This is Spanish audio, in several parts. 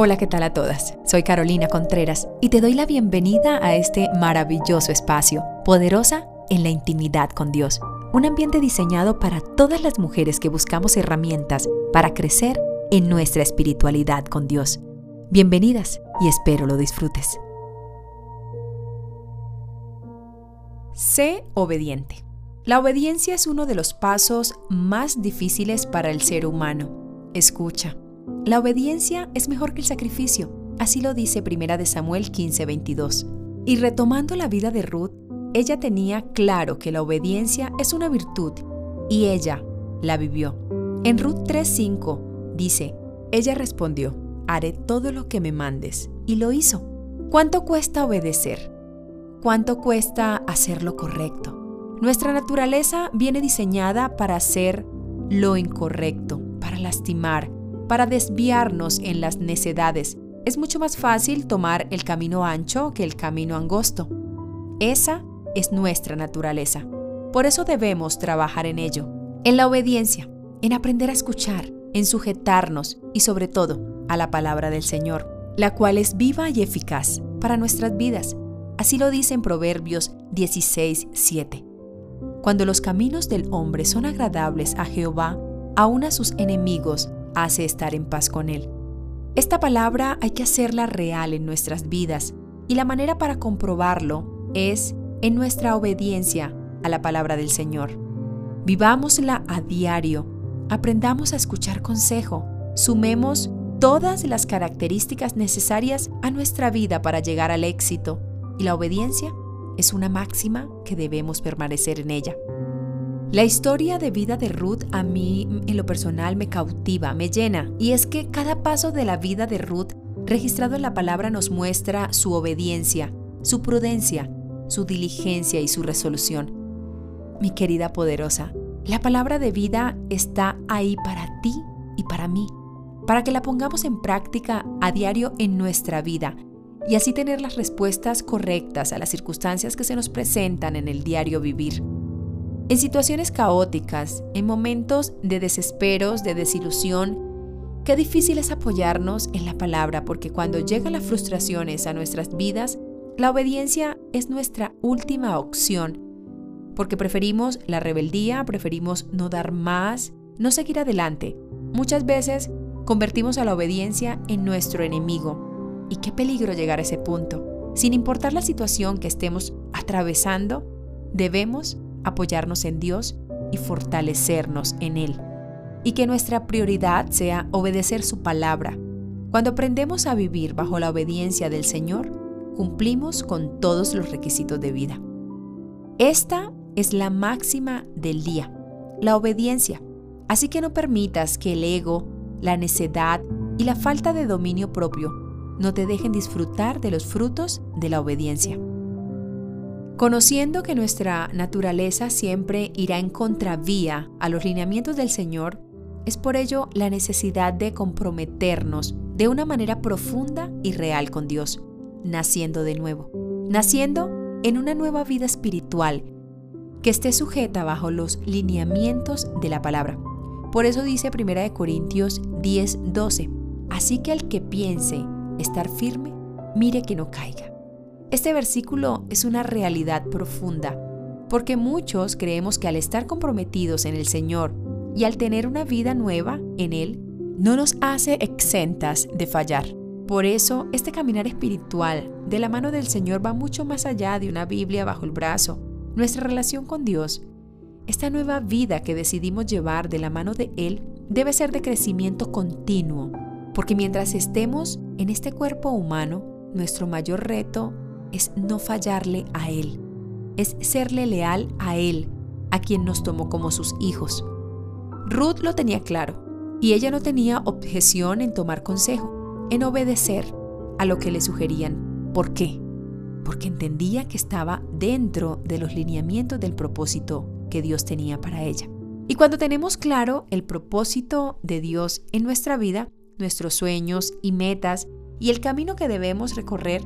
Hola, ¿qué tal a todas? Soy Carolina Contreras y te doy la bienvenida a este maravilloso espacio, poderosa en la intimidad con Dios. Un ambiente diseñado para todas las mujeres que buscamos herramientas para crecer en nuestra espiritualidad con Dios. Bienvenidas y espero lo disfrutes. Sé obediente. La obediencia es uno de los pasos más difíciles para el ser humano. Escucha la obediencia es mejor que el sacrificio, así lo dice Primera de Samuel 15:22. Y retomando la vida de Ruth, ella tenía claro que la obediencia es una virtud y ella la vivió. En Ruth 3:5 dice, ella respondió, haré todo lo que me mandes, y lo hizo. ¿Cuánto cuesta obedecer? ¿Cuánto cuesta hacer lo correcto? Nuestra naturaleza viene diseñada para hacer lo incorrecto, para lastimar, para desviarnos en las necedades. Es mucho más fácil tomar el camino ancho que el camino angosto. Esa es nuestra naturaleza. Por eso debemos trabajar en ello, en la obediencia, en aprender a escuchar, en sujetarnos y sobre todo a la palabra del Señor, la cual es viva y eficaz para nuestras vidas. Así lo dice en Proverbios 16, 7. Cuando los caminos del hombre son agradables a Jehová, aun a sus enemigos hace estar en paz con Él. Esta palabra hay que hacerla real en nuestras vidas y la manera para comprobarlo es en nuestra obediencia a la palabra del Señor. Vivámosla a diario, aprendamos a escuchar consejo, sumemos todas las características necesarias a nuestra vida para llegar al éxito y la obediencia es una máxima que debemos permanecer en ella. La historia de vida de Ruth a mí en lo personal me cautiva, me llena, y es que cada paso de la vida de Ruth registrado en la palabra nos muestra su obediencia, su prudencia, su diligencia y su resolución. Mi querida poderosa, la palabra de vida está ahí para ti y para mí, para que la pongamos en práctica a diario en nuestra vida y así tener las respuestas correctas a las circunstancias que se nos presentan en el diario vivir. En situaciones caóticas, en momentos de desesperos, de desilusión, qué difícil es apoyarnos en la palabra porque cuando llegan las frustraciones a nuestras vidas, la obediencia es nuestra última opción, porque preferimos la rebeldía, preferimos no dar más, no seguir adelante. Muchas veces convertimos a la obediencia en nuestro enemigo. Y qué peligro llegar a ese punto. Sin importar la situación que estemos atravesando, debemos apoyarnos en Dios y fortalecernos en Él. Y que nuestra prioridad sea obedecer su palabra. Cuando aprendemos a vivir bajo la obediencia del Señor, cumplimos con todos los requisitos de vida. Esta es la máxima del día, la obediencia. Así que no permitas que el ego, la necedad y la falta de dominio propio no te dejen disfrutar de los frutos de la obediencia. Conociendo que nuestra naturaleza siempre irá en contravía a los lineamientos del Señor, es por ello la necesidad de comprometernos de una manera profunda y real con Dios, naciendo de nuevo, naciendo en una nueva vida espiritual que esté sujeta bajo los lineamientos de la palabra. Por eso dice 1 Corintios 10:12, así que el que piense estar firme, mire que no caiga. Este versículo es una realidad profunda, porque muchos creemos que al estar comprometidos en el Señor y al tener una vida nueva en Él, no nos hace exentas de fallar. Por eso, este caminar espiritual de la mano del Señor va mucho más allá de una Biblia bajo el brazo. Nuestra relación con Dios, esta nueva vida que decidimos llevar de la mano de Él, debe ser de crecimiento continuo, porque mientras estemos en este cuerpo humano, nuestro mayor reto es no fallarle a Él, es serle leal a Él, a quien nos tomó como sus hijos. Ruth lo tenía claro, y ella no tenía objeción en tomar consejo, en obedecer a lo que le sugerían. ¿Por qué? Porque entendía que estaba dentro de los lineamientos del propósito que Dios tenía para ella. Y cuando tenemos claro el propósito de Dios en nuestra vida, nuestros sueños y metas y el camino que debemos recorrer,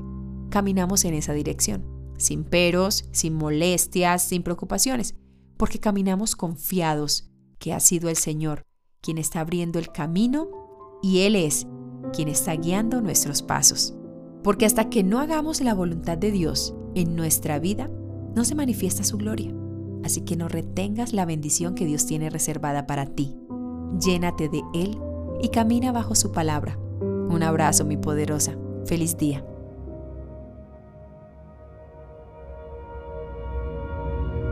caminamos en esa dirección, sin peros, sin molestias, sin preocupaciones, porque caminamos confiados que ha sido el Señor quien está abriendo el camino y Él es quien está guiando nuestros pasos. Porque hasta que no hagamos la voluntad de Dios en nuestra vida, no se manifiesta su gloria. Así que no retengas la bendición que Dios tiene reservada para ti. Llénate de Él y camina bajo su palabra. Un abrazo, mi poderosa. Feliz día.